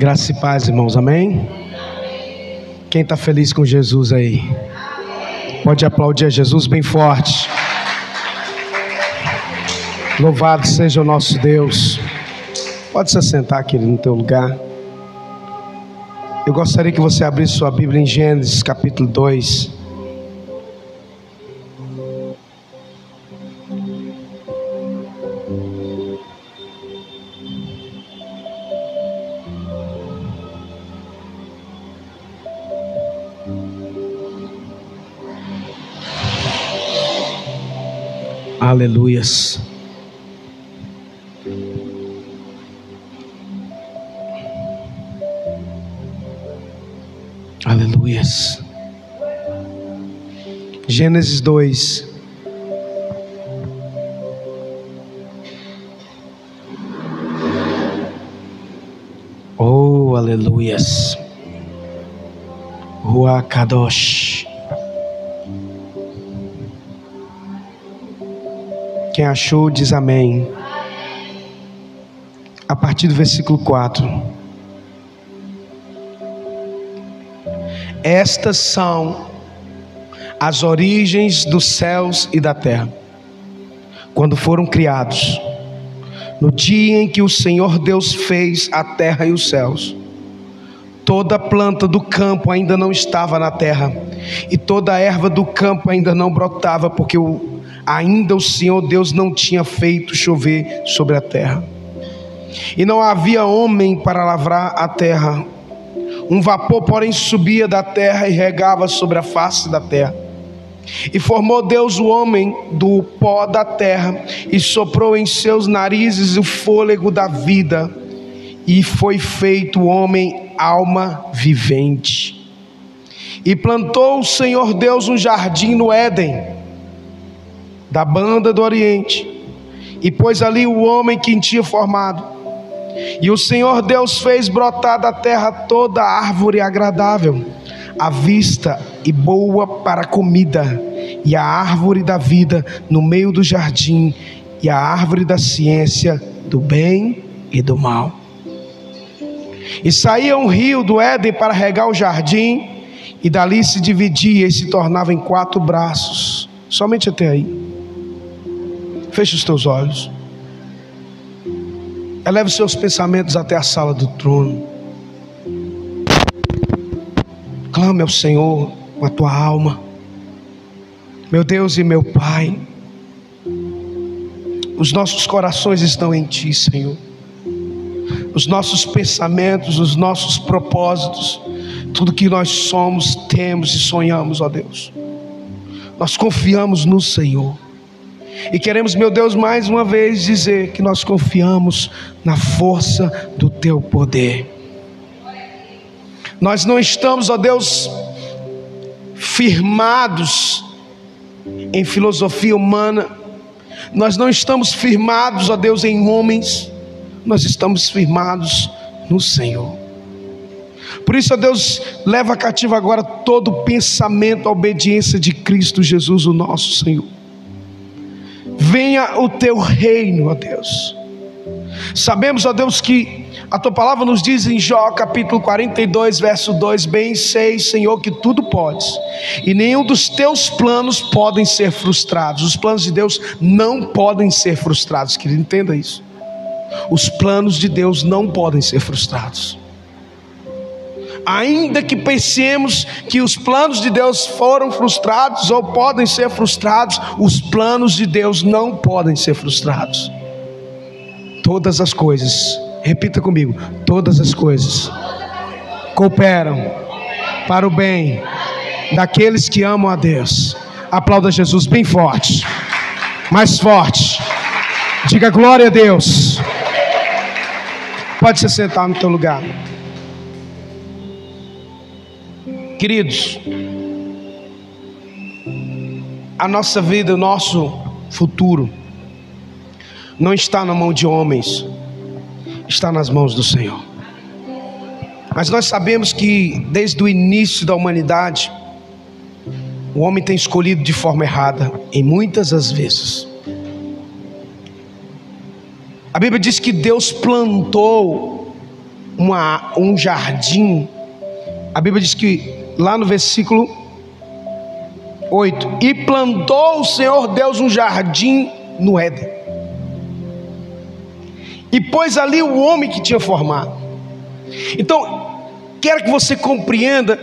Graça e paz, irmãos, amém? Quem está feliz com Jesus aí? Pode aplaudir a Jesus bem forte. Louvado seja o nosso Deus. Pode se assentar aqui no teu lugar. Eu gostaria que você abrisse sua Bíblia em Gênesis capítulo 2. Aleluias. Aleluias. Gênesis 2. Oh, aleluias. Rua Kadosh. Quem achou, diz amém. A partir do versículo 4. Estas são as origens dos céus e da terra, quando foram criados, no dia em que o Senhor Deus fez a terra e os céus. Toda planta do campo ainda não estava na terra, e toda erva do campo ainda não brotava, porque o ainda o Senhor Deus não tinha feito chover sobre a terra. E não havia homem para lavrar a terra. Um vapor, porém, subia da terra e regava sobre a face da terra. E formou Deus o homem do pó da terra e soprou em seus narizes o fôlego da vida, e foi feito o homem alma vivente. E plantou o Senhor Deus um jardim no Éden da banda do Oriente, e pôs ali o homem que tinha formado. E o Senhor Deus fez brotar da terra toda árvore agradável, à vista e boa para comida, e a árvore da vida no meio do jardim, e a árvore da ciência do bem e do mal. E saía um rio do Éden para regar o jardim, e dali se dividia e se tornava em quatro braços, somente até aí. Feche os teus olhos. Eleve os seus pensamentos até a sala do trono. Clame ao Senhor com a tua alma. Meu Deus e meu Pai, os nossos corações estão em Ti, Senhor. Os nossos pensamentos, os nossos propósitos, tudo que nós somos, temos e sonhamos, ó Deus. Nós confiamos no Senhor. E queremos, meu Deus, mais uma vez dizer que nós confiamos na força do teu poder. Nós não estamos, ó Deus, firmados em filosofia humana, nós não estamos firmados, ó Deus, em homens, nós estamos firmados no Senhor. Por isso, ó Deus, leva cativo agora todo pensamento à obediência de Cristo Jesus, o nosso Senhor venha o teu reino, ó Deus. Sabemos, ó Deus, que a tua palavra nos diz em Jó capítulo 42, verso 2: Bem sei, Senhor, que tudo podes, e nenhum dos teus planos podem ser frustrados. Os planos de Deus não podem ser frustrados, querido, entenda isso. Os planos de Deus não podem ser frustrados ainda que pensemos que os planos de Deus foram frustrados ou podem ser frustrados, os planos de Deus não podem ser frustrados. Todas as coisas, repita comigo: todas as coisas cooperam para o bem daqueles que amam a Deus. Aplauda Jesus bem forte, mais forte. Diga glória a Deus. Pode se sentar no teu lugar. Queridos, a nossa vida, o nosso futuro, não está na mão de homens, está nas mãos do Senhor. Mas nós sabemos que desde o início da humanidade, o homem tem escolhido de forma errada, em muitas das vezes. A Bíblia diz que Deus plantou uma, um jardim. A Bíblia diz que lá no versículo 8: E plantou o Senhor Deus um jardim no Éden, e pôs ali o homem que tinha formado. Então, quero que você compreenda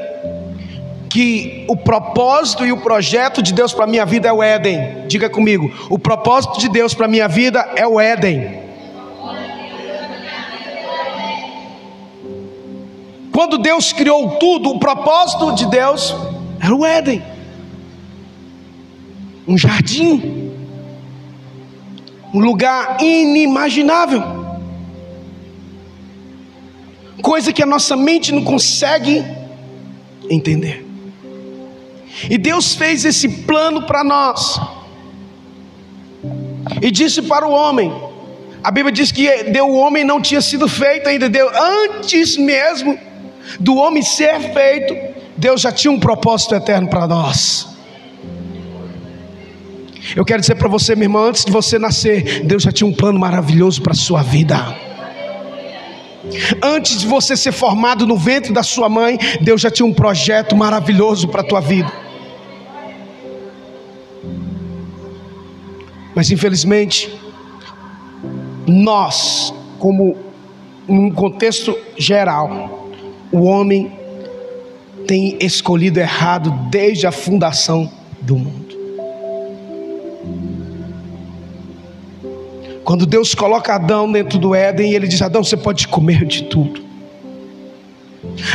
que o propósito e o projeto de Deus para minha vida é o Éden. Diga comigo: o propósito de Deus para minha vida é o Éden. Quando Deus criou tudo, o propósito de Deus era o Éden. Um jardim, um lugar inimaginável, coisa que a nossa mente não consegue entender. E Deus fez esse plano para nós, e disse para o homem: a Bíblia diz que o homem não tinha sido feito ainda, deu antes mesmo do homem ser feito, Deus já tinha um propósito eterno para nós. Eu quero dizer para você, minha irmã, antes de você nascer, Deus já tinha um plano maravilhoso para a sua vida. Antes de você ser formado no ventre da sua mãe, Deus já tinha um projeto maravilhoso para a tua vida. Mas infelizmente, nós, como num contexto geral, o homem tem escolhido errado desde a fundação do mundo. Quando Deus coloca Adão dentro do Éden, ele diz: Adão, você pode comer de tudo.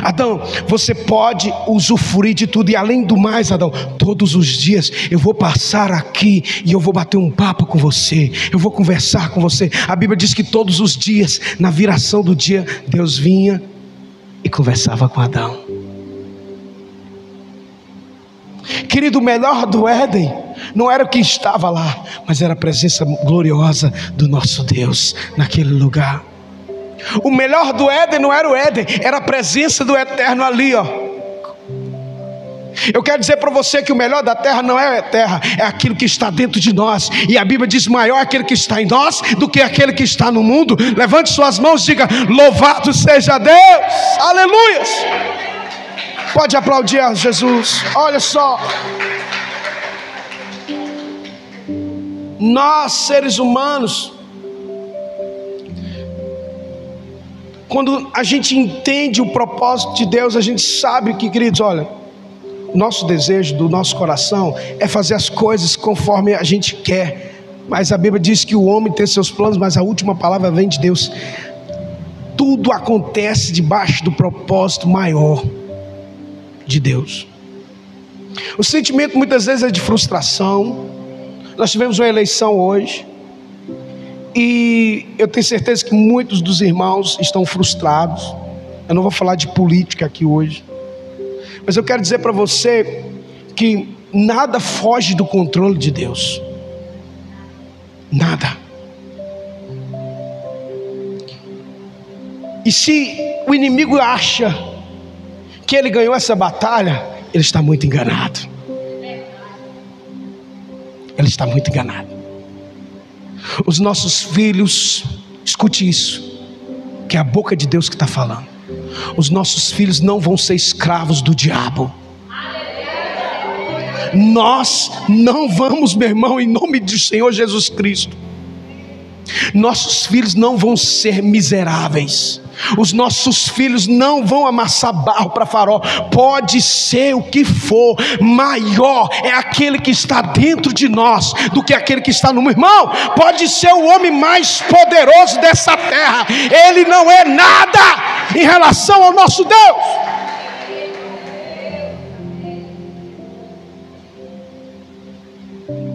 Adão, você pode usufruir de tudo, e além do mais, Adão, todos os dias eu vou passar aqui e eu vou bater um papo com você, eu vou conversar com você. A Bíblia diz que todos os dias, na viração do dia, Deus vinha conversava com Adão. Querido, o melhor do Éden não era o que estava lá, mas era a presença gloriosa do nosso Deus naquele lugar. O melhor do Éden não era o Éden, era a presença do Eterno ali, ó. Eu quero dizer para você que o melhor da terra não é a terra, é aquilo que está dentro de nós. E a Bíblia diz: maior é aquele que está em nós do que aquele que está no mundo. Levante suas mãos e diga: Louvado seja Deus, aleluias. Pode aplaudir a Jesus, olha só. Nós, seres humanos, quando a gente entende o propósito de Deus, a gente sabe que, queridos, olha, nosso desejo do nosso coração é fazer as coisas conforme a gente quer. Mas a Bíblia diz que o homem tem seus planos, mas a última palavra vem de Deus. Tudo acontece debaixo do propósito maior de Deus. O sentimento muitas vezes é de frustração, nós tivemos uma eleição hoje. E eu tenho certeza que muitos dos irmãos estão frustrados. Eu não vou falar de política aqui hoje. Mas eu quero dizer para você que nada foge do controle de Deus. Nada. E se o inimigo acha que ele ganhou essa batalha, ele está muito enganado ele está muito enganado. Os nossos filhos, escute isso, que é a boca de Deus que está falando. Os nossos filhos não vão ser escravos do diabo. Nós não vamos, meu irmão, em nome do Senhor Jesus Cristo. Nossos filhos não vão ser miseráveis. Os nossos filhos não vão amassar barro para farol. Pode ser o que for, maior é aquele que está dentro de nós do que aquele que está no meu irmão. Pode ser o homem mais poderoso dessa terra. Ele não é nada em relação ao nosso Deus.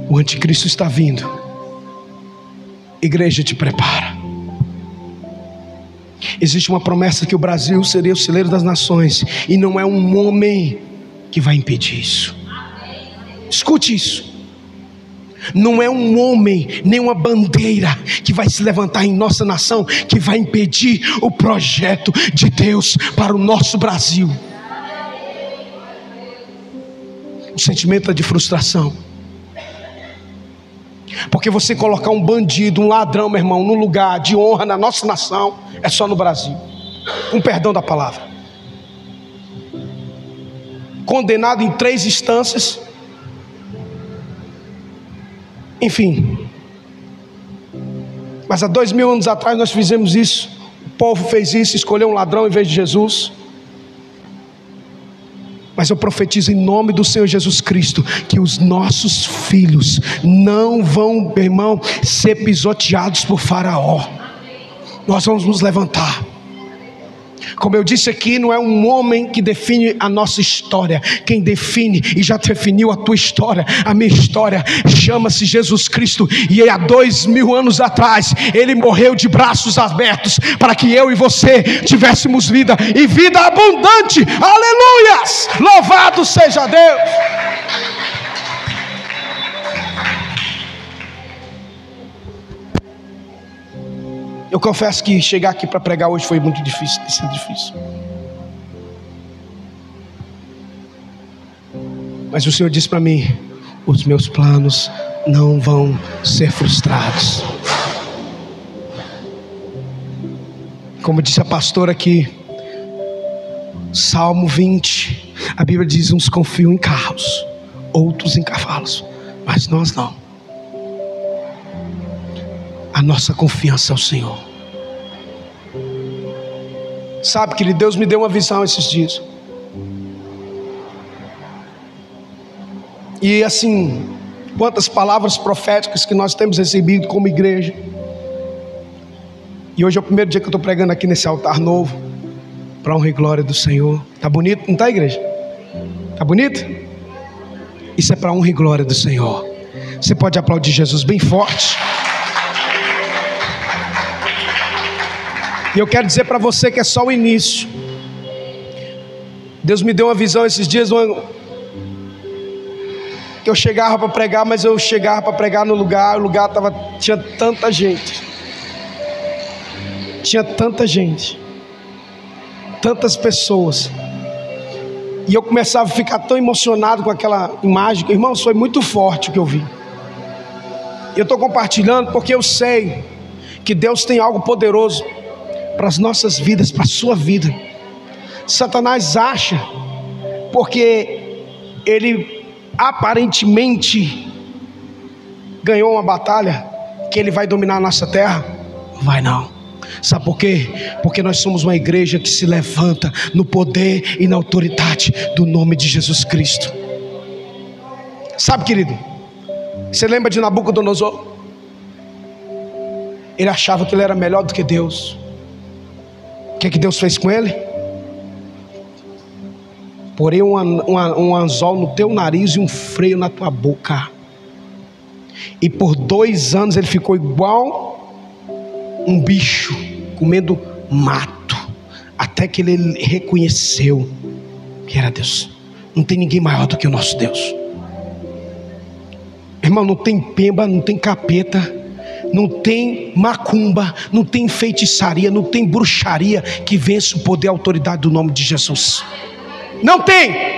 O anticristo está vindo. Igreja te prepara. Existe uma promessa que o Brasil seria o celeiro das nações, e não é um homem que vai impedir isso. Escute isso. Não é um homem, nem uma bandeira que vai se levantar em nossa nação que vai impedir o projeto de Deus para o nosso Brasil. O sentimento é de frustração porque você colocar um bandido, um ladrão, meu irmão, no lugar de honra na nossa nação, é só no Brasil. com perdão da palavra. Condenado em três instâncias. Enfim. Mas há dois mil anos atrás nós fizemos isso. O povo fez isso, escolheu um ladrão em vez de Jesus. Mas eu profetizo em nome do Senhor Jesus Cristo que os nossos filhos não vão, irmão, ser pisoteados por Faraó. Nós vamos nos levantar. Como eu disse aqui, não é um homem que define a nossa história. Quem define e já definiu a tua história, a minha história, chama-se Jesus Cristo. E há dois mil anos atrás, ele morreu de braços abertos para que eu e você tivéssemos vida e vida abundante. Aleluias! Louvado seja Deus! Eu confesso que chegar aqui para pregar hoje foi muito difícil, tem sido difícil. Mas o Senhor disse para mim: os meus planos não vão ser frustrados. Como disse a pastora aqui, Salmo 20, a Bíblia diz: uns confiam em carros, outros em cavalos, mas nós não. A nossa confiança é o Senhor. Sabe, que Deus me deu uma visão esses dias. E assim, quantas palavras proféticas que nós temos recebido como igreja. E hoje é o primeiro dia que eu estou pregando aqui nesse altar novo. Para honra e glória do Senhor. Tá bonito? Não tá, igreja? Tá bonito? Isso é para honra e glória do Senhor. Você pode aplaudir Jesus bem forte. E eu quero dizer para você que é só o início. Deus me deu uma visão esses dias, uma... que eu chegava para pregar, mas eu chegava para pregar no lugar, o lugar tava, tinha tanta gente. Tinha tanta gente. Tantas pessoas. E eu começava a ficar tão emocionado com aquela imagem. Irmãos, foi muito forte o que eu vi. Eu estou compartilhando porque eu sei que Deus tem algo poderoso para as nossas vidas, para a sua vida. Satanás acha, porque ele aparentemente ganhou uma batalha, que ele vai dominar a nossa terra? Vai não. Sabe por quê? Porque nós somos uma igreja que se levanta no poder e na autoridade do nome de Jesus Cristo. Sabe, querido? Você lembra de Nabucodonosor? Ele achava que ele era melhor do que Deus. Que, que Deus fez com ele? Porém, um, um, um anzol no teu nariz e um freio na tua boca. E por dois anos ele ficou igual um bicho, comendo mato, até que ele reconheceu que era Deus. Não tem ninguém maior do que o nosso Deus. Irmão, não tem pemba, não tem capeta não tem macumba, não tem feitiçaria, não tem bruxaria que vence o poder e a autoridade do nome de Jesus. Não tem.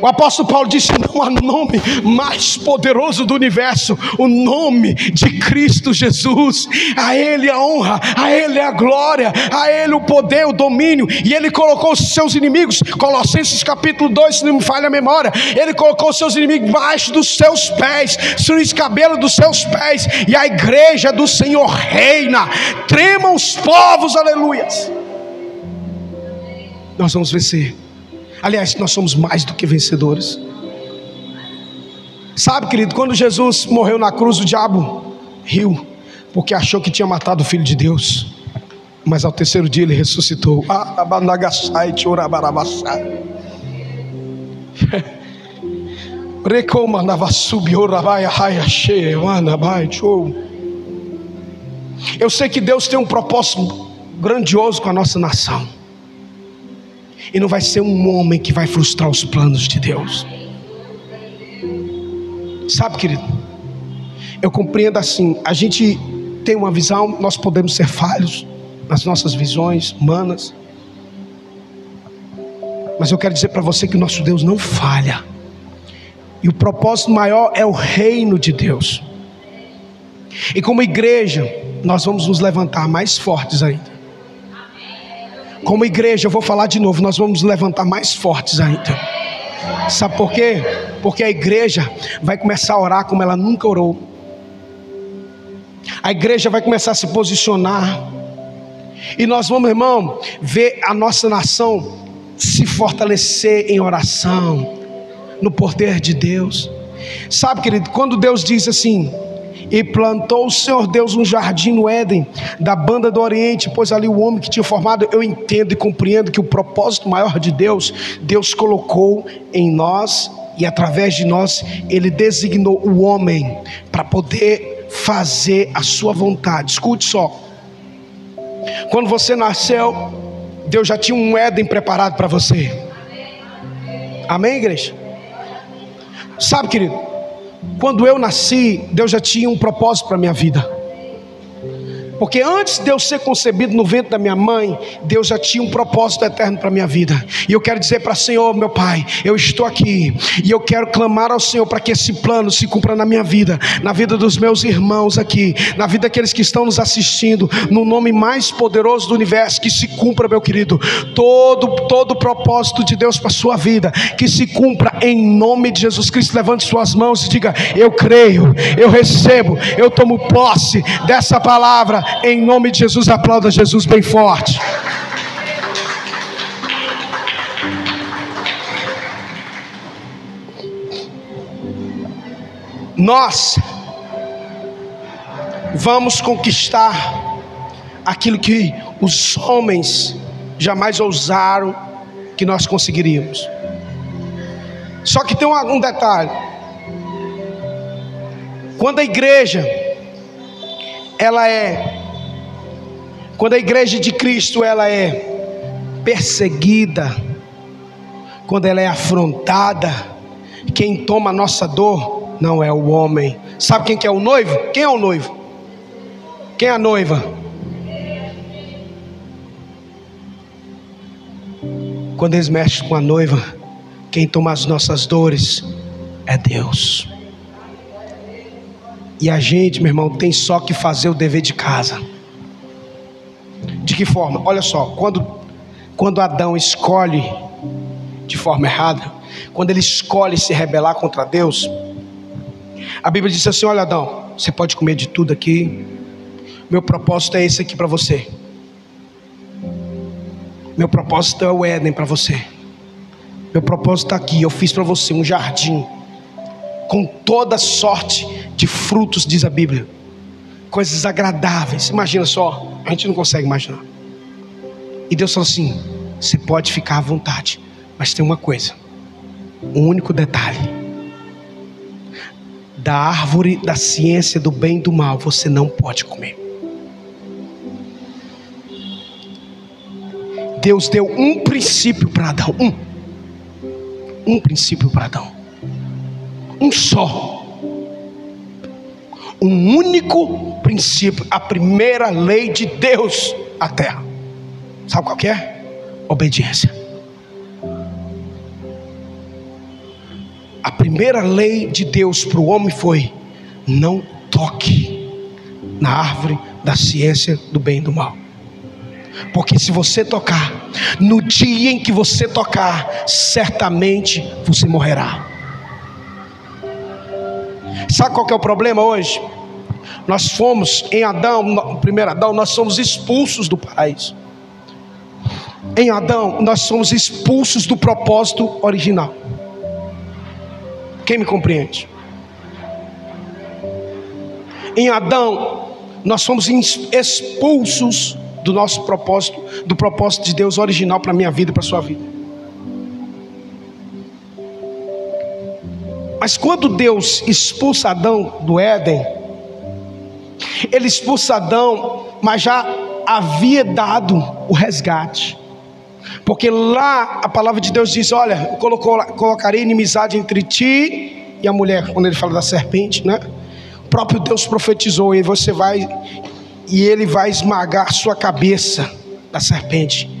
O apóstolo Paulo disse: não há nome mais poderoso do universo, o nome de Cristo Jesus. A Ele a honra, a Ele a glória, a Ele o poder, o domínio. E Ele colocou os seus inimigos, Colossenses capítulo 2, se não me falha a memória. Ele colocou os seus inimigos debaixo dos seus pés, sobre o escabelo dos seus pés. E a igreja do Senhor reina. Tremam os povos, aleluias. Nós vamos vencer Aliás, nós somos mais do que vencedores. Sabe, querido, quando Jesus morreu na cruz, o diabo riu, porque achou que tinha matado o filho de Deus. Mas ao terceiro dia ele ressuscitou. Eu sei que Deus tem um propósito grandioso com a nossa nação. E não vai ser um homem que vai frustrar os planos de Deus. Sabe, querido? Eu compreendo assim: a gente tem uma visão, nós podemos ser falhos nas nossas visões humanas. Mas eu quero dizer para você que nosso Deus não falha. E o propósito maior é o reino de Deus. E como igreja, nós vamos nos levantar mais fortes ainda. Como igreja, eu vou falar de novo, nós vamos levantar mais fortes ainda. Sabe por quê? Porque a igreja vai começar a orar como ela nunca orou. A igreja vai começar a se posicionar. E nós vamos, irmão, ver a nossa nação se fortalecer em oração, no poder de Deus. Sabe, querido, quando Deus diz assim: E plantou o Senhor Deus um jardim no Éden, da banda do Oriente, pois ali o homem que tinha formado, eu entendo e compreendo que o propósito maior de Deus, Deus colocou em nós e através de nós, Ele designou o homem para poder fazer a sua vontade. Escute só. Quando você nasceu, Deus já tinha um Éden preparado para você. Amém, igreja? Sabe, querido, quando eu nasci, Deus já tinha um propósito para minha vida. Porque antes de eu ser concebido no ventre da minha mãe, Deus já tinha um propósito eterno para a minha vida. E eu quero dizer para o Senhor, meu Pai, eu estou aqui e eu quero clamar ao Senhor para que esse plano se cumpra na minha vida, na vida dos meus irmãos aqui, na vida daqueles que estão nos assistindo, no nome mais poderoso do universo, que se cumpra, meu querido, todo todo o propósito de Deus para a sua vida, que se cumpra em nome de Jesus Cristo. Levante suas mãos e diga: Eu creio, eu recebo, eu tomo posse dessa palavra em nome de Jesus, aplauda Jesus bem forte. Nós vamos conquistar aquilo que os homens jamais ousaram que nós conseguiríamos. Só que tem um, detalhe: quando a igreja ela é quando a igreja de Cristo ela é perseguida, quando ela é afrontada, quem toma a nossa dor não é o homem. Sabe quem que é o noivo? Quem é o noivo? Quem é a noiva? Quando eles mexem com a noiva, quem toma as nossas dores é Deus. E a gente, meu irmão, tem só que fazer o dever de casa. De que forma? Olha só, quando, quando Adão escolhe de forma errada, quando ele escolhe se rebelar contra Deus, a Bíblia diz assim: Olha, Adão, você pode comer de tudo aqui, meu propósito é esse aqui para você. Meu propósito é o Éden para você. Meu propósito está aqui. Eu fiz para você um jardim com toda sorte de frutos, diz a Bíblia. Coisas agradáveis. Imagina só, a gente não consegue imaginar. E Deus falou assim: você pode ficar à vontade, mas tem uma coisa, um único detalhe: da árvore da ciência do bem e do mal você não pode comer. Deus deu um princípio para Adão, um, um princípio para Adão, um só um único princípio, a primeira lei de Deus à terra. Sabe qual é? Obediência. A primeira lei de Deus para o homem foi: não toque na árvore da ciência do bem e do mal. Porque se você tocar, no dia em que você tocar, certamente você morrerá. Sabe qual é o problema hoje? Nós fomos em Adão, no primeiro Adão, nós somos expulsos do paraíso. Em Adão, nós somos expulsos do propósito original. Quem me compreende? Em Adão, nós somos expulsos do nosso propósito, do propósito de Deus original para minha vida e para sua vida. Mas quando Deus expulsa Adão do Éden, ele expulsa Adão, mas já havia dado o resgate. Porque lá a palavra de Deus diz: Olha, eu colocarei inimizade entre ti e a mulher, quando ele fala da serpente, né? O próprio Deus profetizou, e você vai, e ele vai esmagar sua cabeça da serpente.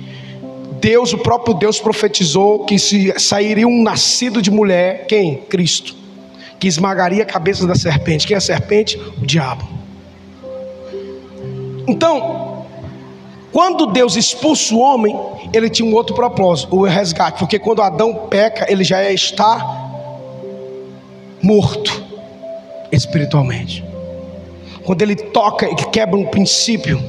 Deus, o próprio Deus profetizou que se sairia um nascido de mulher, quem? Cristo, que esmagaria a cabeça da serpente. Quem é a serpente? O diabo. Então, Quando Deus expulsa o homem, ele tinha um outro propósito, o resgate, porque quando Adão peca, ele já está morto espiritualmente. Quando ele toca e quebra um princípio,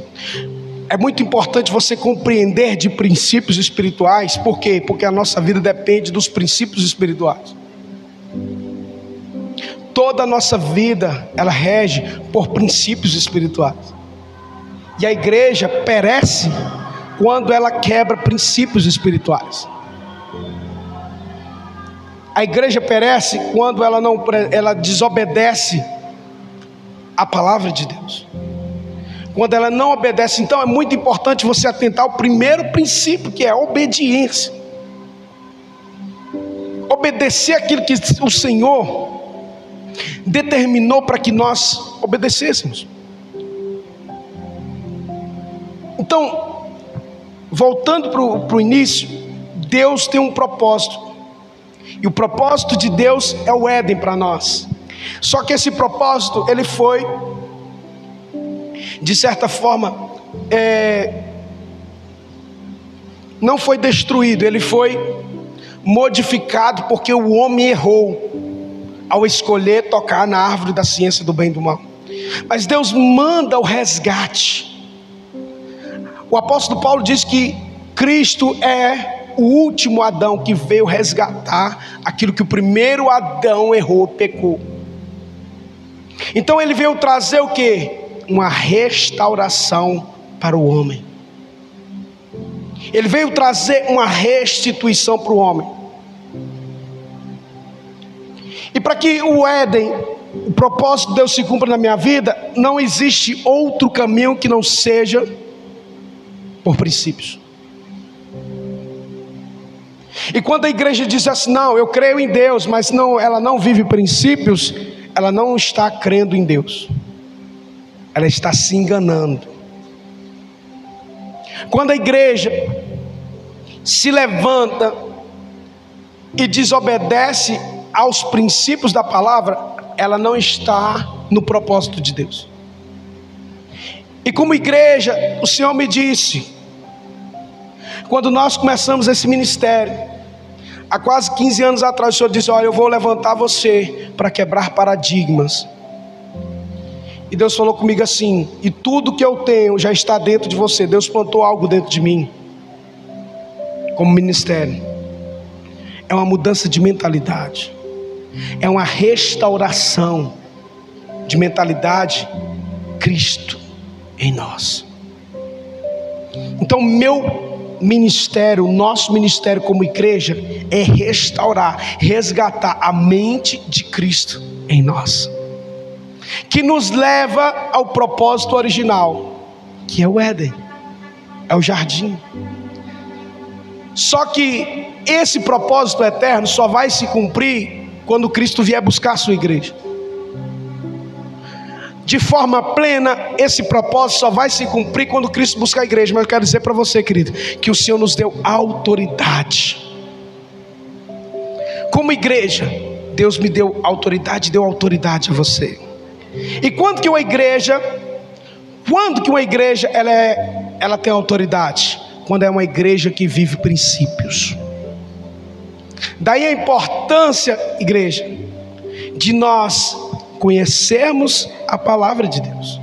é muito importante você compreender de princípios espirituais, por quê? Porque a nossa vida depende dos princípios espirituais. Toda a nossa vida, ela rege por princípios espirituais. E a igreja perece quando ela quebra princípios espirituais. A igreja perece quando ela não ela desobedece a palavra de Deus. Quando ela não obedece, então é muito importante você atentar ao primeiro princípio, que é a obediência. Obedecer aquilo que o Senhor determinou para que nós obedecêssemos. Então, voltando para o início, Deus tem um propósito. E o propósito de Deus é o Éden para nós. Só que esse propósito, ele foi, de certa forma, é, não foi destruído, ele foi modificado porque o homem errou ao escolher tocar na árvore da ciência do bem e do mal. Mas Deus manda o resgate. O apóstolo Paulo diz que Cristo é o último Adão que veio resgatar aquilo que o primeiro Adão errou, pecou. Então ele veio trazer o que? Uma restauração para o homem. Ele veio trazer uma restituição para o homem. E para que o Éden, o propósito de Deus se cumpra na minha vida, não existe outro caminho que não seja por princípios. E quando a igreja diz assim, não, eu creio em Deus, mas não, ela não vive princípios, ela não está crendo em Deus. Ela está se enganando. Quando a igreja se levanta e desobedece aos princípios da palavra, ela não está no propósito de Deus. E como igreja, o Senhor me disse: quando nós começamos esse ministério, há quase 15 anos atrás, o Senhor disse: Olha, eu vou levantar você para quebrar paradigmas. E Deus falou comigo assim: E tudo que eu tenho já está dentro de você. Deus plantou algo dentro de mim, como ministério. É uma mudança de mentalidade, é uma restauração de mentalidade. Cristo em nós. Então, meu ministério, nosso ministério como igreja é restaurar, resgatar a mente de Cristo em nós, que nos leva ao propósito original, que é o Éden, é o jardim. Só que esse propósito eterno só vai se cumprir quando Cristo vier buscar a sua igreja de forma plena, esse propósito só vai se cumprir quando Cristo buscar a igreja. Mas eu quero dizer para você, querido, que o Senhor nos deu autoridade. Como igreja, Deus me deu autoridade, deu autoridade a você. E quando que uma igreja, quando que uma igreja ela, é, ela tem autoridade? Quando é uma igreja que vive princípios. Daí a importância, igreja, de nós conhecermos a palavra de Deus.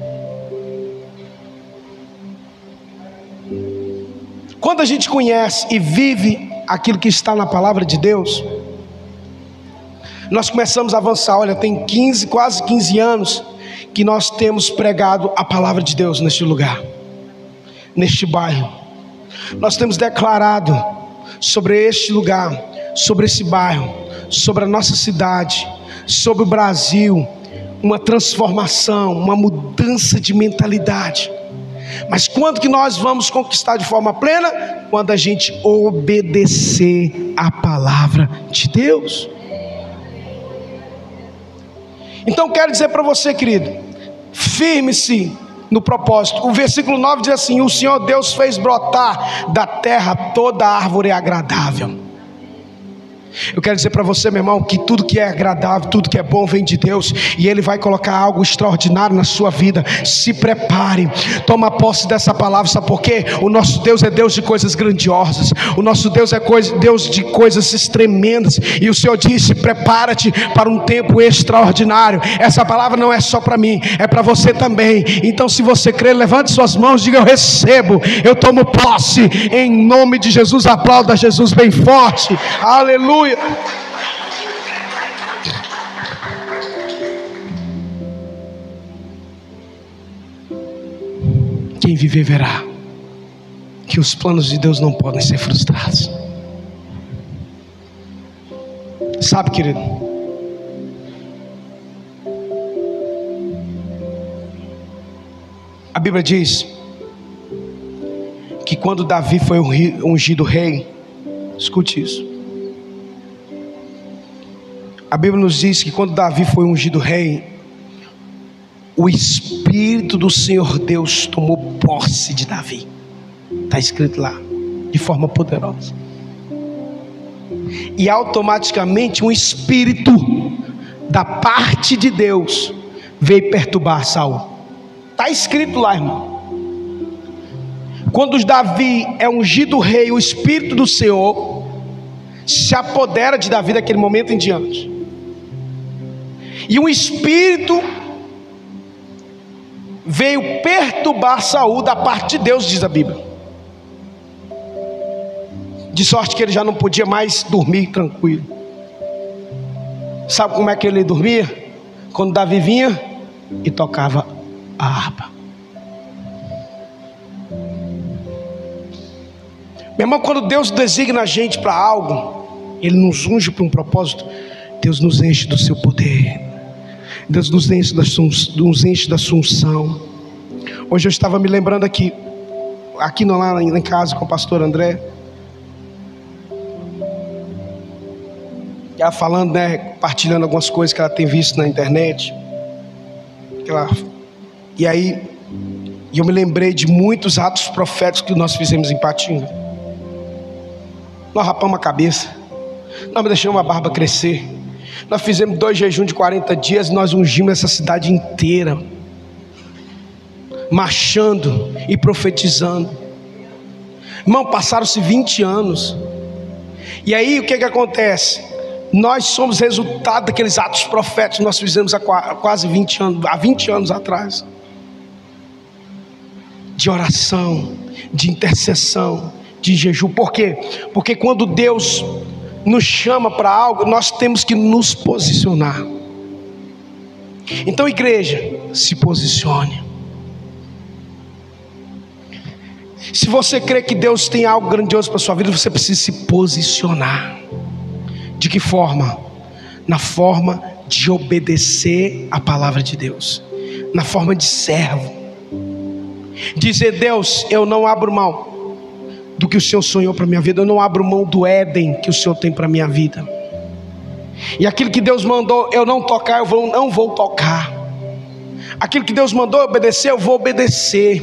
Quando a gente conhece e vive aquilo que está na palavra de Deus, nós começamos a avançar. Olha, tem 15, quase 15 anos que nós temos pregado a palavra de Deus neste lugar, neste bairro. Nós temos declarado sobre este lugar, sobre esse bairro, sobre a nossa cidade, sobre o Brasil, uma transformação, uma mudança de mentalidade. Mas quando que nós vamos conquistar de forma plena? Quando a gente obedecer a palavra de Deus. Então quero dizer para você, querido, firme-se no propósito. O versículo 9 diz assim: O Senhor Deus fez brotar da terra toda árvore agradável. Eu quero dizer para você, meu irmão, que tudo que é agradável, tudo que é bom vem de Deus e Ele vai colocar algo extraordinário na sua vida. Se prepare, toma posse dessa palavra, sabe por quê? O nosso Deus é Deus de coisas grandiosas, o nosso Deus é coisa, Deus de coisas tremendas. E o Senhor disse: prepara-te para um tempo extraordinário. Essa palavra não é só para mim, é para você também. Então, se você crer, levante suas mãos, diga: Eu recebo, eu tomo posse, em nome de Jesus. Aplauda Jesus bem forte, aleluia. Aleluia. Quem viver verá que os planos de Deus não podem ser frustrados. Sabe, querido? A Bíblia diz que quando Davi foi ungido rei, escute isso. A Bíblia nos diz que quando Davi foi ungido rei, o Espírito do Senhor Deus tomou posse de Davi. Está escrito lá, de forma poderosa. E automaticamente um espírito da parte de Deus veio perturbar Saul. Está escrito lá, irmão. Quando Davi é ungido rei, o Espírito do Senhor se apodera de Davi daquele momento em diante. E um espírito veio perturbar Saul da parte de Deus, diz a Bíblia. De sorte que ele já não podia mais dormir tranquilo. Sabe como é que ele dormia? Quando Davi vinha e tocava a harpa. Meu irmão, quando Deus designa a gente para algo, Ele nos unge para um propósito, Deus nos enche do seu poder, Deus nos enche da, nos enche da assunção. Hoje eu estava me lembrando aqui, aqui no, lá em casa com o pastor André. Ela falando, né, compartilhando algumas coisas que ela tem visto na internet. Ela, e aí, eu me lembrei de muitos atos proféticos que nós fizemos em Patinga. Nós rapamos a cabeça, nós deixamos a barba crescer, nós fizemos dois jejuns de 40 dias nós ungimos essa cidade inteira, marchando e profetizando. Irmão, passaram-se 20 anos. E aí o que, que acontece? Nós somos resultado daqueles atos proféticos que nós fizemos há quase 20 anos, há 20 anos atrás. De oração, de intercessão, de jejum. Por quê? Porque quando Deus nos chama para algo, nós temos que nos posicionar. Então, igreja, se posicione. Se você crê que Deus tem algo grandioso para sua vida, você precisa se posicionar. De que forma? Na forma de obedecer a palavra de Deus, na forma de servo. Dizer, Deus, eu não abro mão do que o Senhor sonhou para minha vida. Eu não abro mão do Éden que o Senhor tem para minha vida. E aquilo que Deus mandou eu não tocar, eu vou, não vou tocar. Aquilo que Deus mandou eu obedecer, eu vou obedecer.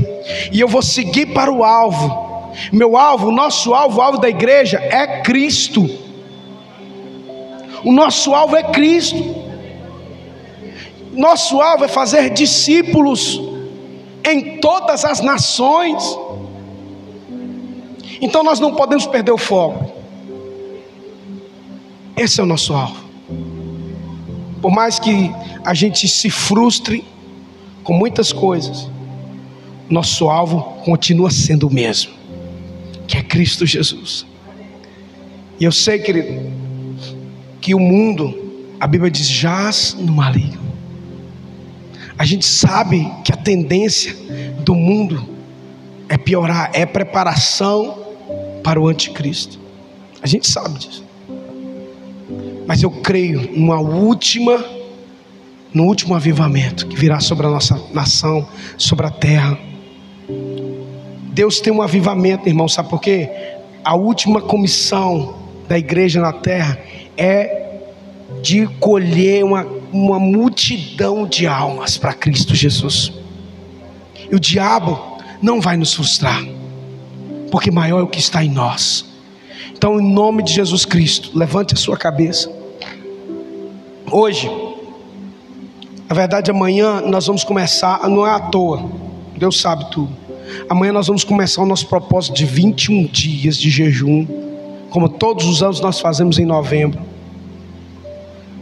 E eu vou seguir para o alvo. Meu alvo, nosso alvo, o alvo da igreja é Cristo. O nosso alvo é Cristo. Nosso alvo é fazer discípulos em todas as nações. Então nós não podemos perder o foco. Esse é o nosso alvo. Por mais que a gente se frustre com muitas coisas, nosso alvo continua sendo o mesmo, que é Cristo Jesus. E eu sei, querido, que o mundo, a Bíblia diz, jaz no maligno. A gente sabe que a tendência do mundo é piorar, é preparação para o anticristo. A gente sabe disso. Mas eu creio numa última, no último avivamento que virá sobre a nossa nação, sobre a terra. Deus tem um avivamento, irmão, sabe por quê? A última comissão da igreja na terra é de colher uma, uma multidão de almas para Cristo Jesus. E o diabo não vai nos frustrar porque maior é o que está em nós. Então, em nome de Jesus Cristo, levante a sua cabeça. Hoje, na verdade, amanhã nós vamos começar, não é à toa, Deus sabe tudo. Amanhã nós vamos começar o nosso propósito de 21 dias de jejum, como todos os anos nós fazemos em novembro.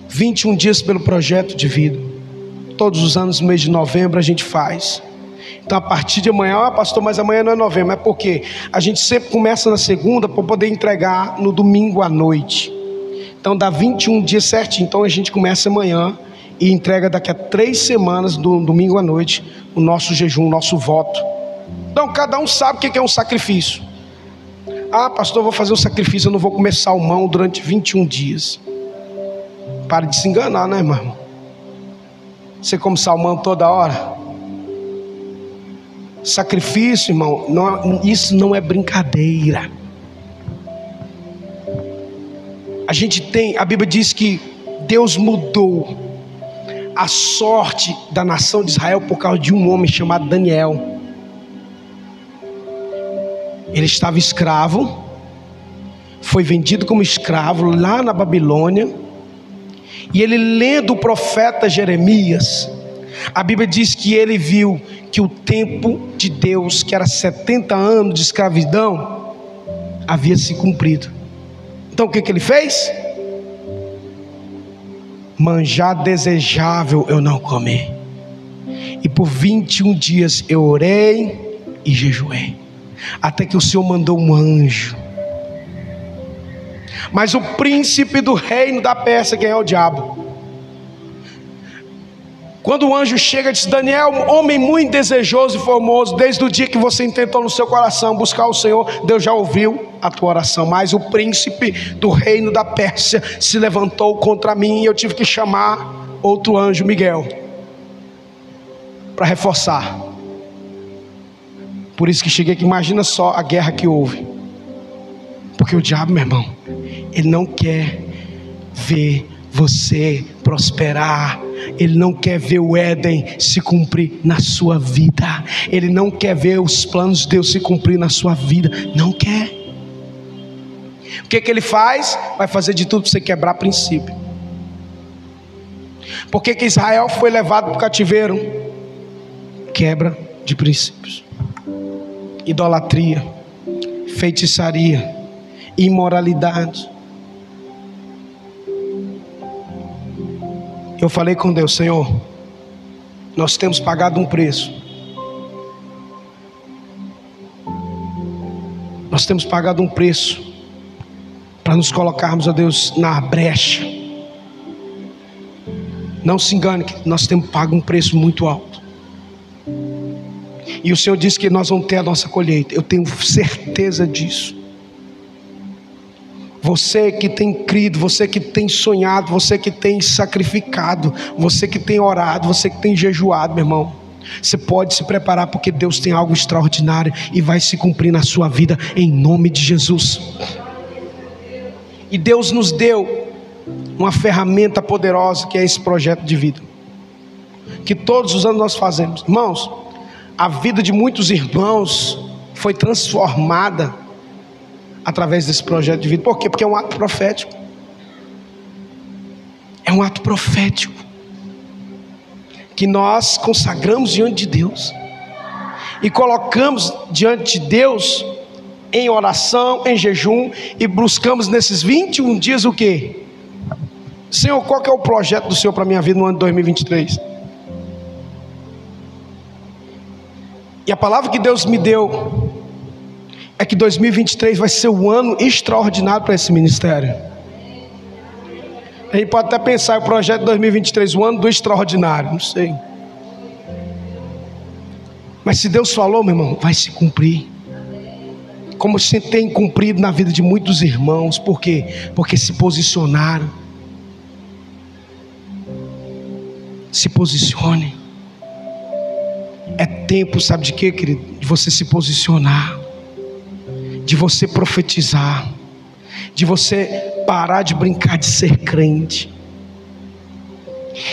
21 dias pelo projeto de vida. Todos os anos, no mês de novembro, a gente faz. Então, a partir de amanhã, ah, pastor, mas amanhã não é novembro, é porque a gente sempre começa na segunda para poder entregar no domingo à noite. Então, dá 21 dias certinho. Então, a gente começa amanhã e entrega daqui a três semanas, do domingo à noite, o nosso jejum, o nosso voto. Então, cada um sabe o que é um sacrifício. Ah, pastor, eu vou fazer um sacrifício, eu não vou comer salmão durante 21 dias. Pare de se enganar, né, irmão? Você come salmão toda hora? Sacrifício, irmão, não, isso não é brincadeira. A gente tem, a Bíblia diz que Deus mudou a sorte da nação de Israel por causa de um homem chamado Daniel. Ele estava escravo, foi vendido como escravo lá na Babilônia, e ele lendo o profeta Jeremias, a Bíblia diz que ele viu que o tempo de Deus, que era 70 anos de escravidão, havia se cumprido. Então o que, que ele fez? Manjar desejável eu não comi. E por 21 dias eu orei e jejuei. Até que o Senhor mandou um anjo. Mas o príncipe do reino da Pérsia, quem é o diabo? Quando o anjo chega, diz: Daniel, homem muito desejoso e formoso, desde o dia que você intentou no seu coração buscar o Senhor, Deus já ouviu a tua oração. Mas o príncipe do reino da Pérsia se levantou contra mim e eu tive que chamar outro anjo, Miguel, para reforçar. Por isso que cheguei aqui, imagina só a guerra que houve. Porque o diabo, meu irmão, ele não quer ver você prosperar. Ele não quer ver o Éden se cumprir na sua vida. Ele não quer ver os planos de Deus se cumprir na sua vida. Não quer. O que, que ele faz? Vai fazer de tudo para você quebrar princípio. Por que, que Israel foi levado para o cativeiro? Quebra de princípios idolatria, feitiçaria, imoralidade. Eu falei com Deus, Senhor, nós temos pagado um preço. Nós temos pagado um preço para nos colocarmos, a Deus, na brecha. Não se engane que nós temos pago um preço muito alto. E o Senhor disse que nós vamos ter a nossa colheita. Eu tenho certeza disso. Você que tem crido, você que tem sonhado, você que tem sacrificado, você que tem orado, você que tem jejuado, meu irmão. Você pode se preparar porque Deus tem algo extraordinário e vai se cumprir na sua vida em nome de Jesus. E Deus nos deu uma ferramenta poderosa que é esse projeto de vida. Que todos os anos nós fazemos. Irmãos, a vida de muitos irmãos foi transformada através desse projeto de vida. Por quê? Porque é um ato profético. É um ato profético que nós consagramos diante de Deus e colocamos diante de Deus em oração, em jejum e buscamos nesses 21 dias o que? Senhor, qual que é o projeto do Senhor para minha vida no ano de 2023? E a palavra que Deus me deu é que 2023 vai ser um ano extraordinário para esse ministério. A gente pode até pensar o projeto de 2023, o ano do extraordinário, não sei. Mas se Deus falou, meu irmão, vai se cumprir. Como se tem cumprido na vida de muitos irmãos, por quê? Porque se posicionaram. Se posicione. É tempo, sabe de quê, querido? De você se posicionar, de você profetizar, de você parar de brincar de ser crente,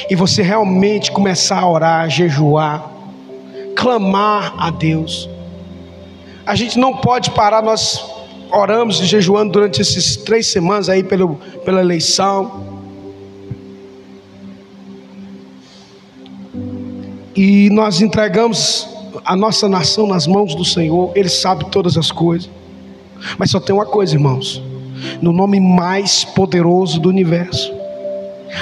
e você realmente começar a orar, a jejuar, clamar a Deus. A gente não pode parar, nós oramos e jejuando durante esses três semanas aí pelo, pela eleição. E nós entregamos a nossa nação nas mãos do Senhor, Ele sabe todas as coisas. Mas só tem uma coisa, irmãos: no nome mais poderoso do universo,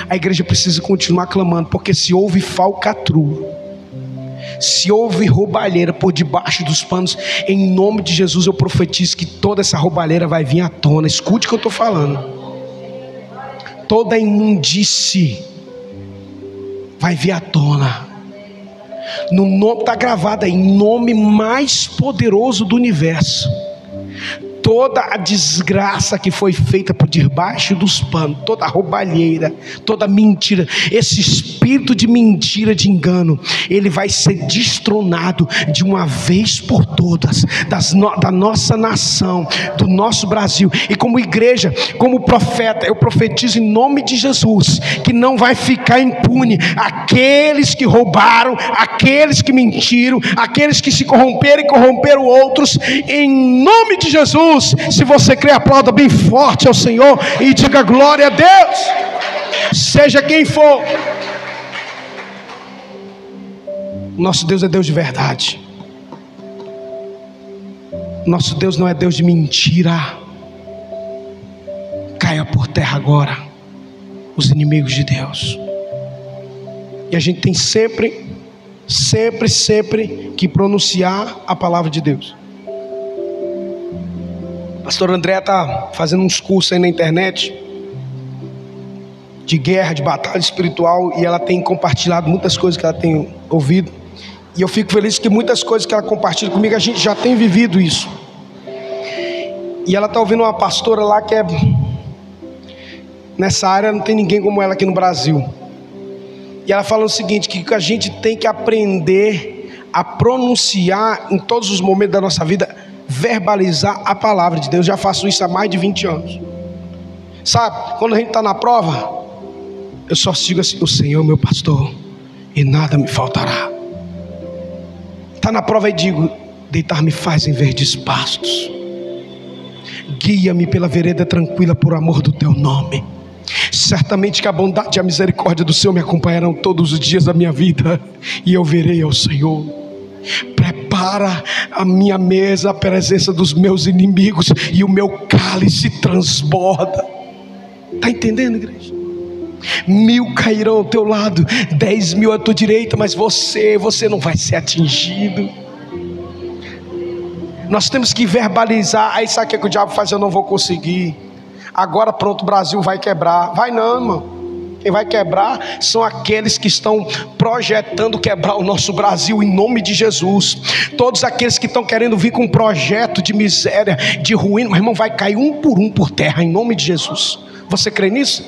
a igreja precisa continuar clamando, porque se houve falcatrua, se houve roubalheira por debaixo dos panos, em nome de Jesus eu profetizo que toda essa roubalheira vai vir à tona. Escute o que eu estou falando. Toda imundície vai vir à tona. No nome está gravado aí, nome mais poderoso do universo toda a desgraça que foi feita por debaixo dos panos, toda a roubalheira, toda a mentira, esse espírito de mentira, de engano, ele vai ser destronado de uma vez por todas no, da nossa nação, do nosso Brasil. E como igreja, como profeta, eu profetizo em nome de Jesus que não vai ficar impune aqueles que roubaram, aqueles que mentiram, aqueles que se corromperam e corromperam outros, em nome de Jesus Jesus. Se você crê, aplauda bem forte ao Senhor e diga glória a Deus. Seja quem for. Nosso Deus é Deus de verdade. Nosso Deus não é Deus de mentira. Caia por terra agora os inimigos de Deus. E a gente tem sempre, sempre, sempre que pronunciar a palavra de Deus. Pastor André está fazendo uns cursos aí na internet de guerra, de batalha espiritual, e ela tem compartilhado muitas coisas que ela tem ouvido. E eu fico feliz que muitas coisas que ela compartilha comigo, a gente já tem vivido isso. E ela está ouvindo uma pastora lá que é. Nessa área não tem ninguém como ela aqui no Brasil. E ela fala o seguinte: que a gente tem que aprender a pronunciar em todos os momentos da nossa vida verbalizar a palavra de Deus. Já faço isso há mais de 20 anos. Sabe, quando a gente está na prova, eu só sigo assim: o Senhor meu pastor, e nada me faltará. Está na prova e digo: deitar-me faz em verdes pastos, guia-me pela vereda tranquila por amor do teu nome. Certamente que a bondade e a misericórdia do Senhor me acompanharão todos os dias da minha vida, e eu verei ao Senhor prepara a minha mesa, a presença dos meus inimigos, e o meu cálice transborda. Está entendendo, igreja? Mil cairão ao teu lado, dez mil à tua direita, mas você, você não vai ser atingido. Nós temos que verbalizar. Aí sabe o que, é que o diabo faz? Eu não vou conseguir. Agora pronto, o Brasil vai quebrar. Vai não, irmão. Quem vai quebrar são aqueles que estão projetando quebrar o nosso Brasil em nome de Jesus. Todos aqueles que estão querendo vir com um projeto de miséria, de ruína, mas irmão, vai cair um por um por terra em nome de Jesus. Você crê nisso?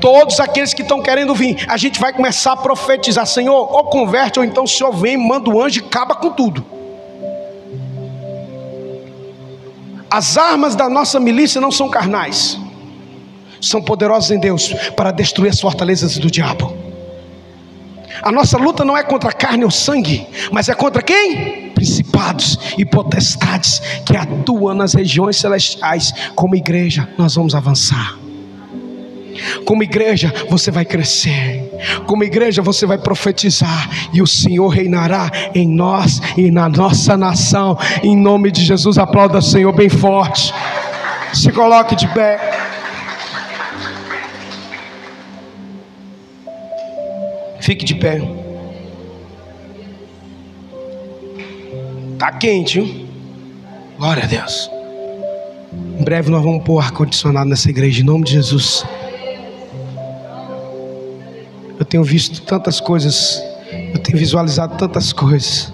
Todos aqueles que estão querendo vir, a gente vai começar a profetizar: Senhor, ou converte, ou então o Senhor vem, manda o anjo e acaba com tudo. As armas da nossa milícia não são carnais são poderosos em Deus para destruir as fortalezas do diabo. A nossa luta não é contra carne ou sangue, mas é contra quem? Principados e potestades que atuam nas regiões celestiais. Como igreja, nós vamos avançar. Como igreja, você vai crescer. Como igreja, você vai profetizar. E o Senhor reinará em nós e na nossa nação. Em nome de Jesus, aplauda o Senhor bem forte. Se coloque de pé. Fique de pé. Tá quente, hein? Glória a Deus. Em breve nós vamos pôr ar-condicionado nessa igreja, em nome de Jesus. Eu tenho visto tantas coisas, eu tenho visualizado tantas coisas.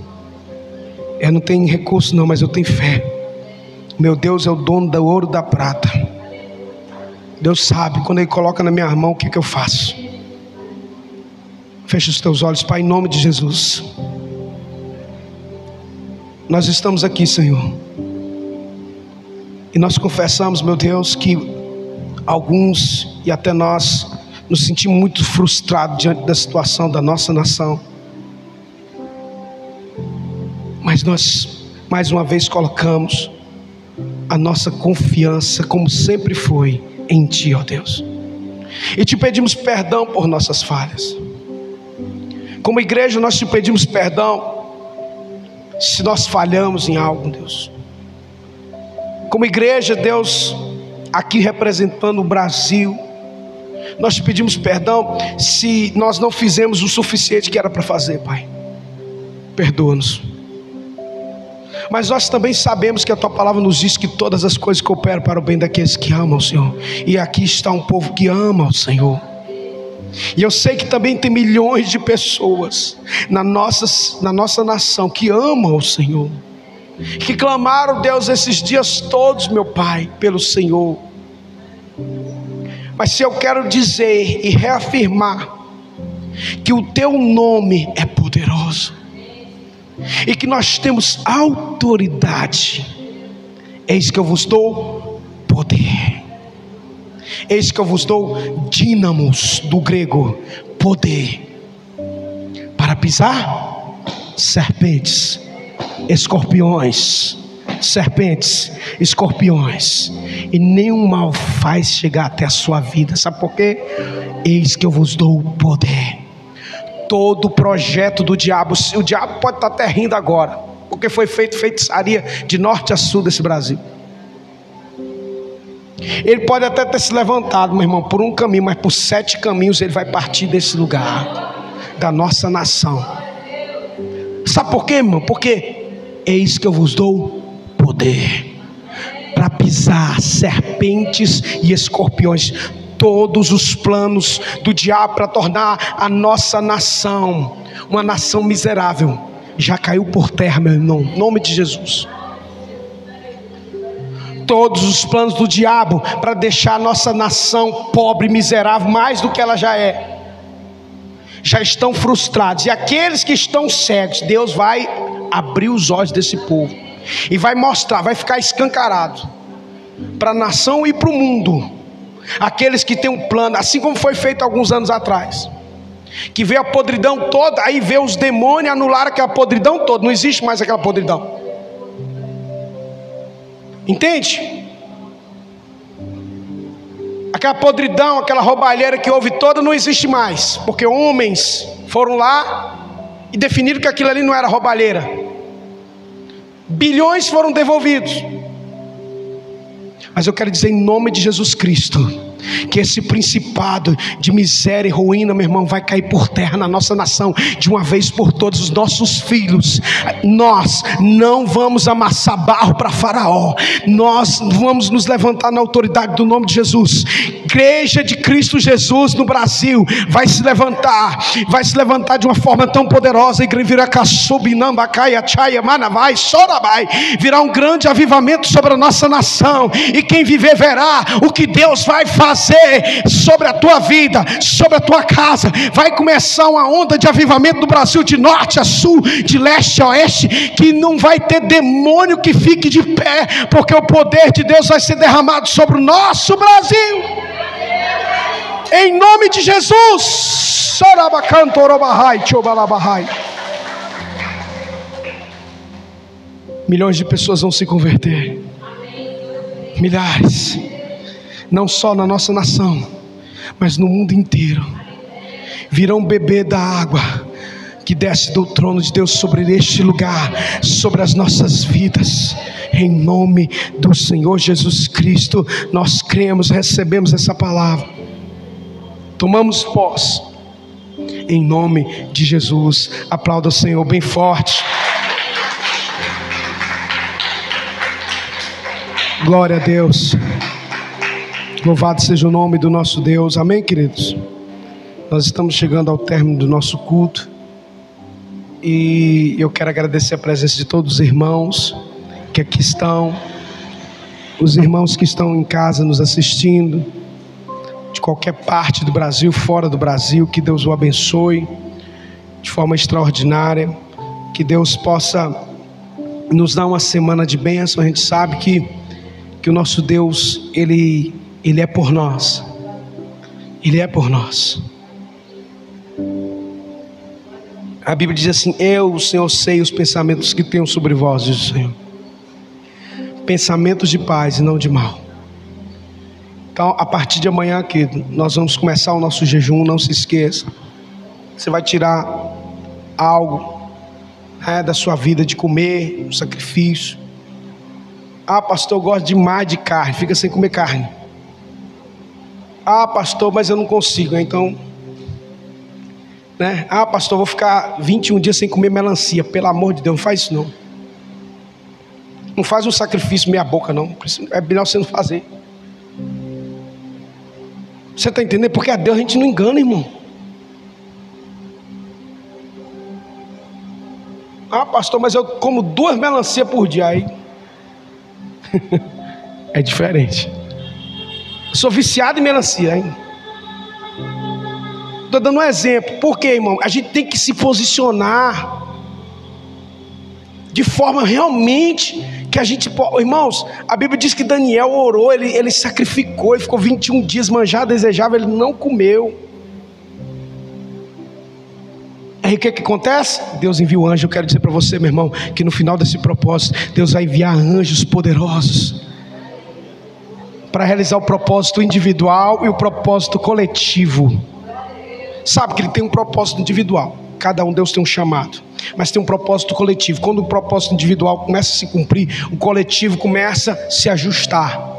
Eu não tenho recurso, não, mas eu tenho fé. Meu Deus é o dono do ouro da prata. Deus sabe, quando Ele coloca na minha mão, o que, que eu faço. Feche os teus olhos, Pai, em nome de Jesus. Nós estamos aqui, Senhor. E nós confessamos, meu Deus, que alguns e até nós nos sentimos muito frustrados diante da situação da nossa nação. Mas nós, mais uma vez, colocamos a nossa confiança, como sempre foi, em Ti, ó Deus. E te pedimos perdão por nossas falhas. Como igreja, nós te pedimos perdão se nós falhamos em algo, Deus. Como igreja, Deus, aqui representando o Brasil, nós te pedimos perdão se nós não fizemos o suficiente que era para fazer, Pai. Perdoa-nos. Mas nós também sabemos que a tua palavra nos diz que todas as coisas cooperam para o bem daqueles que amam o Senhor. E aqui está um povo que ama o Senhor. E eu sei que também tem milhões de pessoas na nossa, na nossa nação que amam o Senhor. Que clamaram, Deus, esses dias todos, meu Pai, pelo Senhor. Mas se eu quero dizer e reafirmar que o teu nome é poderoso, e que nós temos autoridade. Eis que eu vos dou poder. Eis que eu vos dou dínamos do grego, poder, para pisar serpentes, escorpiões, serpentes, escorpiões, e nenhum mal faz chegar até a sua vida. Sabe por quê? Eis que eu vos dou poder todo projeto do diabo. O diabo pode estar até rindo agora, porque foi feito feitiçaria de norte a sul desse Brasil. Ele pode até ter se levantado, meu irmão, por um caminho, mas por sete caminhos ele vai partir desse lugar, da nossa nação. Sabe por quê, irmão? Porque eis que eu vos dou poder para pisar serpentes e escorpiões todos os planos do diabo para tornar a nossa nação uma nação miserável já caiu por terra, meu irmão, em nome de Jesus. Todos os planos do diabo para deixar a nossa nação pobre, miserável, mais do que ela já é, já estão frustrados. E aqueles que estão cegos, Deus vai abrir os olhos desse povo e vai mostrar, vai ficar escancarado para a nação e para o mundo aqueles que têm um plano, assim como foi feito alguns anos atrás, que vê a podridão toda, aí vê os demônios anular aquela podridão toda, não existe mais aquela podridão. Entende? Aquela podridão, aquela roubalheira que houve toda não existe mais, porque homens foram lá e definiram que aquilo ali não era roubalheira. Bilhões foram devolvidos. Mas eu quero dizer em nome de Jesus Cristo que esse principado de miséria e ruína, meu irmão, vai cair por terra na nossa nação de uma vez por todas. Os nossos filhos, nós não vamos amassar barro para Faraó, nós vamos nos levantar na autoridade do nome de Jesus. Igreja de Cristo Jesus no Brasil vai se levantar, vai se levantar de uma forma tão poderosa. Virá um grande avivamento sobre a nossa nação, e quem viver verá o que Deus vai fazer fazer sobre a tua vida, sobre a tua casa. Vai começar uma onda de avivamento do Brasil de norte a sul, de leste a oeste, que não vai ter demônio que fique de pé, porque o poder de Deus vai ser derramado sobre o nosso Brasil. Em nome de Jesus. Milhões de pessoas vão se converter. Milhares não só na nossa nação, mas no mundo inteiro, virão beber da água que desce do trono de Deus sobre este lugar, sobre as nossas vidas. Em nome do Senhor Jesus Cristo, nós cremos, recebemos essa palavra. Tomamos posse. Em nome de Jesus. Aplauda o Senhor bem forte. Glória a Deus. Louvado seja o nome do nosso Deus. Amém, queridos? Nós estamos chegando ao término do nosso culto. E eu quero agradecer a presença de todos os irmãos que aqui estão, os irmãos que estão em casa nos assistindo, de qualquer parte do Brasil, fora do Brasil, que Deus o abençoe de forma extraordinária, que Deus possa nos dar uma semana de bênção. A gente sabe que, que o nosso Deus, Ele ele é por nós. Ele é por nós. A Bíblia diz assim: Eu, o Senhor, sei os pensamentos que tenho sobre vós, diz o Senhor. pensamentos de paz e não de mal. Então, a partir de amanhã, querido, nós vamos começar o nosso jejum, não se esqueça. Você vai tirar algo né, da sua vida de comer, um sacrifício. Ah, pastor, eu gosto demais de carne, fica sem comer carne. Ah, pastor, mas eu não consigo, então. Né? Ah, pastor, vou ficar 21 dias sem comer melancia. Pelo amor de Deus, não faz isso não. Não faz um sacrifício meia boca, não. É melhor você não fazer. Você está entendendo? Porque a Deus a gente não engana, irmão. Ah, pastor, mas eu como duas melancias por dia. Aí. é diferente. Sou viciado em melancia, hein? Estou dando um exemplo. Por quê, irmão? A gente tem que se posicionar de forma realmente que a gente pode. Irmãos, a Bíblia diz que Daniel orou, ele, ele sacrificou e ficou 21 dias manjar, desejava, ele não comeu. Aí o que, que acontece? Deus envia o anjo. Eu quero dizer para você, meu irmão, que no final desse propósito, Deus vai enviar anjos poderosos para realizar o propósito individual e o propósito coletivo. Sabe que ele tem um propósito individual. Cada um Deus tem um chamado, mas tem um propósito coletivo. Quando o propósito individual começa a se cumprir, o coletivo começa a se ajustar.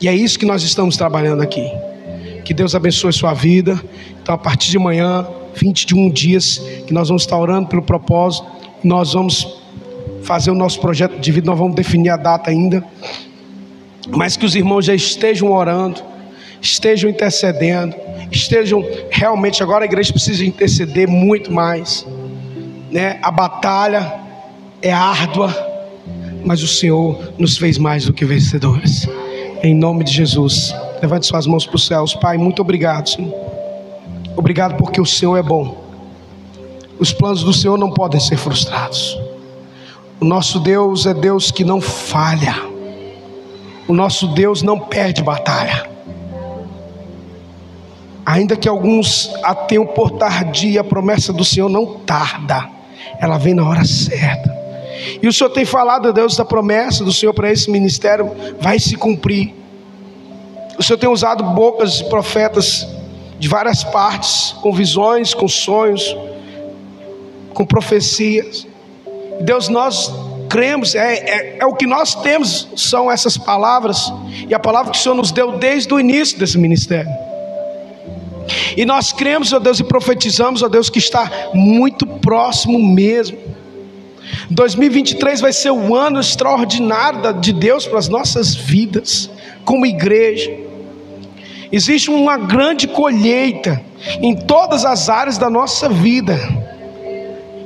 E é isso que nós estamos trabalhando aqui. Que Deus abençoe sua vida. Então, a partir de amanhã, 21 dias, que nós vamos estar orando pelo propósito. Nós vamos fazer o nosso projeto de vida. Nós vamos definir a data ainda. Mas que os irmãos já estejam orando, estejam intercedendo estejam realmente agora a igreja precisa interceder muito mais, né? A batalha é árdua, mas o Senhor nos fez mais do que vencedores. Em nome de Jesus, levante suas mãos para os céus, Pai. Muito obrigado, Senhor. Obrigado porque o Senhor é bom. Os planos do Senhor não podem ser frustrados. O nosso Deus é Deus que não falha. O nosso Deus não perde batalha. Ainda que alguns a tenham por tardia, a promessa do Senhor não tarda, ela vem na hora certa. E o Senhor tem falado, Deus, da promessa do Senhor para esse ministério, vai se cumprir. O Senhor tem usado bocas de profetas de várias partes, com visões, com sonhos, com profecias. Deus, nós cremos, é, é, é, o que nós temos, são essas palavras, e a palavra que o Senhor nos deu desde o início desse ministério. E nós cremos, ó Deus, e profetizamos, ó Deus, que está muito próximo mesmo. 2023 vai ser o ano extraordinário de Deus para as nossas vidas, como igreja. Existe uma grande colheita em todas as áreas da nossa vida.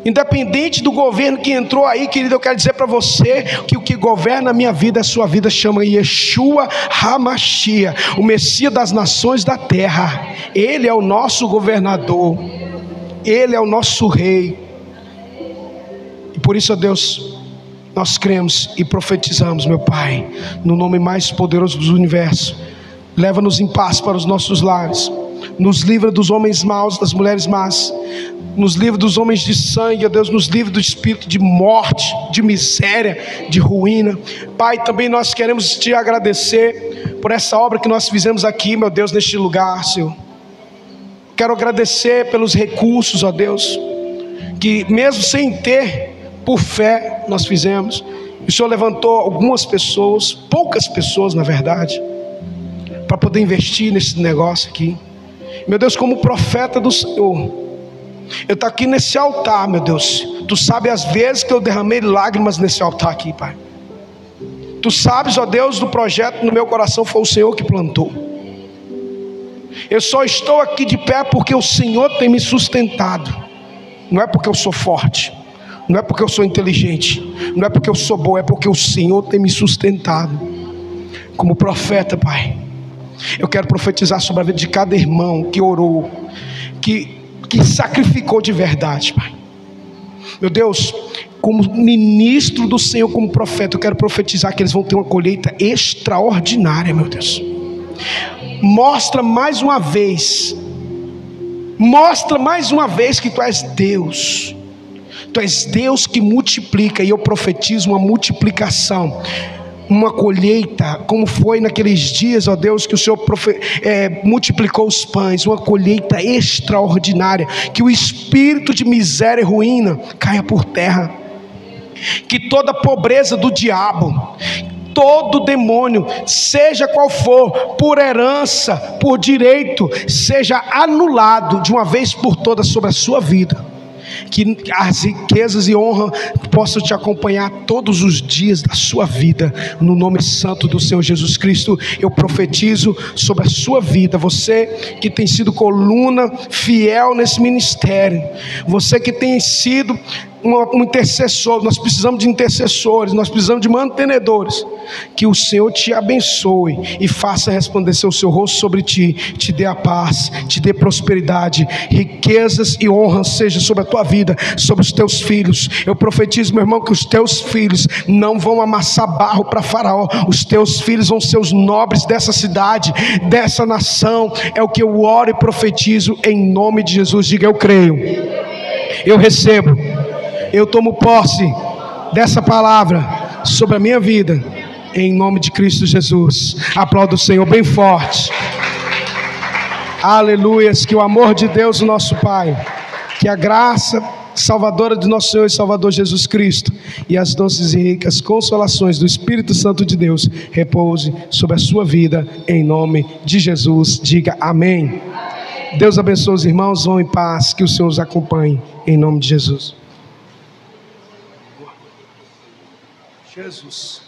Independente do governo que entrou aí, querido, eu quero dizer para você que o que governa a minha vida, a sua vida, chama Yeshua Hamashia, o Messias das nações da terra. Ele é o nosso governador, Ele é o nosso rei. E por isso, ó Deus, nós cremos e profetizamos, meu Pai, no nome mais poderoso do universo. Leva-nos em paz para os nossos lares nos livra dos homens maus, das mulheres más, nos livra dos homens de sangue, ó Deus, nos livra do espírito de morte, de miséria, de ruína. Pai, também nós queremos te agradecer por essa obra que nós fizemos aqui, meu Deus, neste lugar, Senhor. Quero agradecer pelos recursos, ó Deus, que mesmo sem ter, por fé, nós fizemos. O Senhor levantou algumas pessoas, poucas pessoas, na verdade, para poder investir nesse negócio aqui. Meu Deus, como profeta do Senhor, eu estou aqui nesse altar, meu Deus. Tu sabe as vezes que eu derramei lágrimas nesse altar aqui, Pai. Tu sabes, ó Deus, do projeto no meu coração foi o Senhor que plantou. Eu só estou aqui de pé porque o Senhor tem me sustentado. Não é porque eu sou forte, não é porque eu sou inteligente, não é porque eu sou bom, é porque o Senhor tem me sustentado. Como profeta, Pai. Eu quero profetizar sobre a vida de cada irmão que orou, que, que sacrificou de verdade, Pai. Meu Deus, como ministro do Senhor, como profeta, eu quero profetizar que eles vão ter uma colheita extraordinária, meu Deus. Mostra mais uma vez, mostra mais uma vez que tu és Deus. Tu és Deus que multiplica, e eu profetizo uma multiplicação uma colheita, como foi naqueles dias, ó Deus, que o Senhor é, multiplicou os pães, uma colheita extraordinária, que o espírito de miséria e ruína caia por terra, que toda pobreza do diabo, todo demônio, seja qual for, por herança, por direito, seja anulado de uma vez por todas sobre a sua vida que as riquezas e honra possam te acompanhar todos os dias da sua vida, no nome santo do Senhor Jesus Cristo. Eu profetizo sobre a sua vida, você que tem sido coluna fiel nesse ministério, você que tem sido um intercessor, nós precisamos de intercessores, nós precisamos de mantenedores. Que o Senhor te abençoe e faça resplandecer o seu rosto sobre ti, te dê a paz, te dê prosperidade, riquezas e honra seja sobre a tua vida, sobre os teus filhos. Eu profetizo, meu irmão, que os teus filhos não vão amassar barro para Faraó, os teus filhos vão ser os nobres dessa cidade, dessa nação. É o que eu oro e profetizo em nome de Jesus. Diga, eu creio, eu recebo eu tomo posse dessa palavra sobre a minha vida, em nome de Cristo Jesus. Aplaudo o Senhor bem forte. Aleluias, que o amor de Deus, o nosso Pai, que a graça salvadora de nosso Senhor e Salvador Jesus Cristo e as doces e ricas consolações do Espírito Santo de Deus repouse sobre a sua vida, em nome de Jesus. Diga amém. Deus abençoe os irmãos, vão em paz, que o Senhor os acompanhe, em nome de Jesus. Jesus.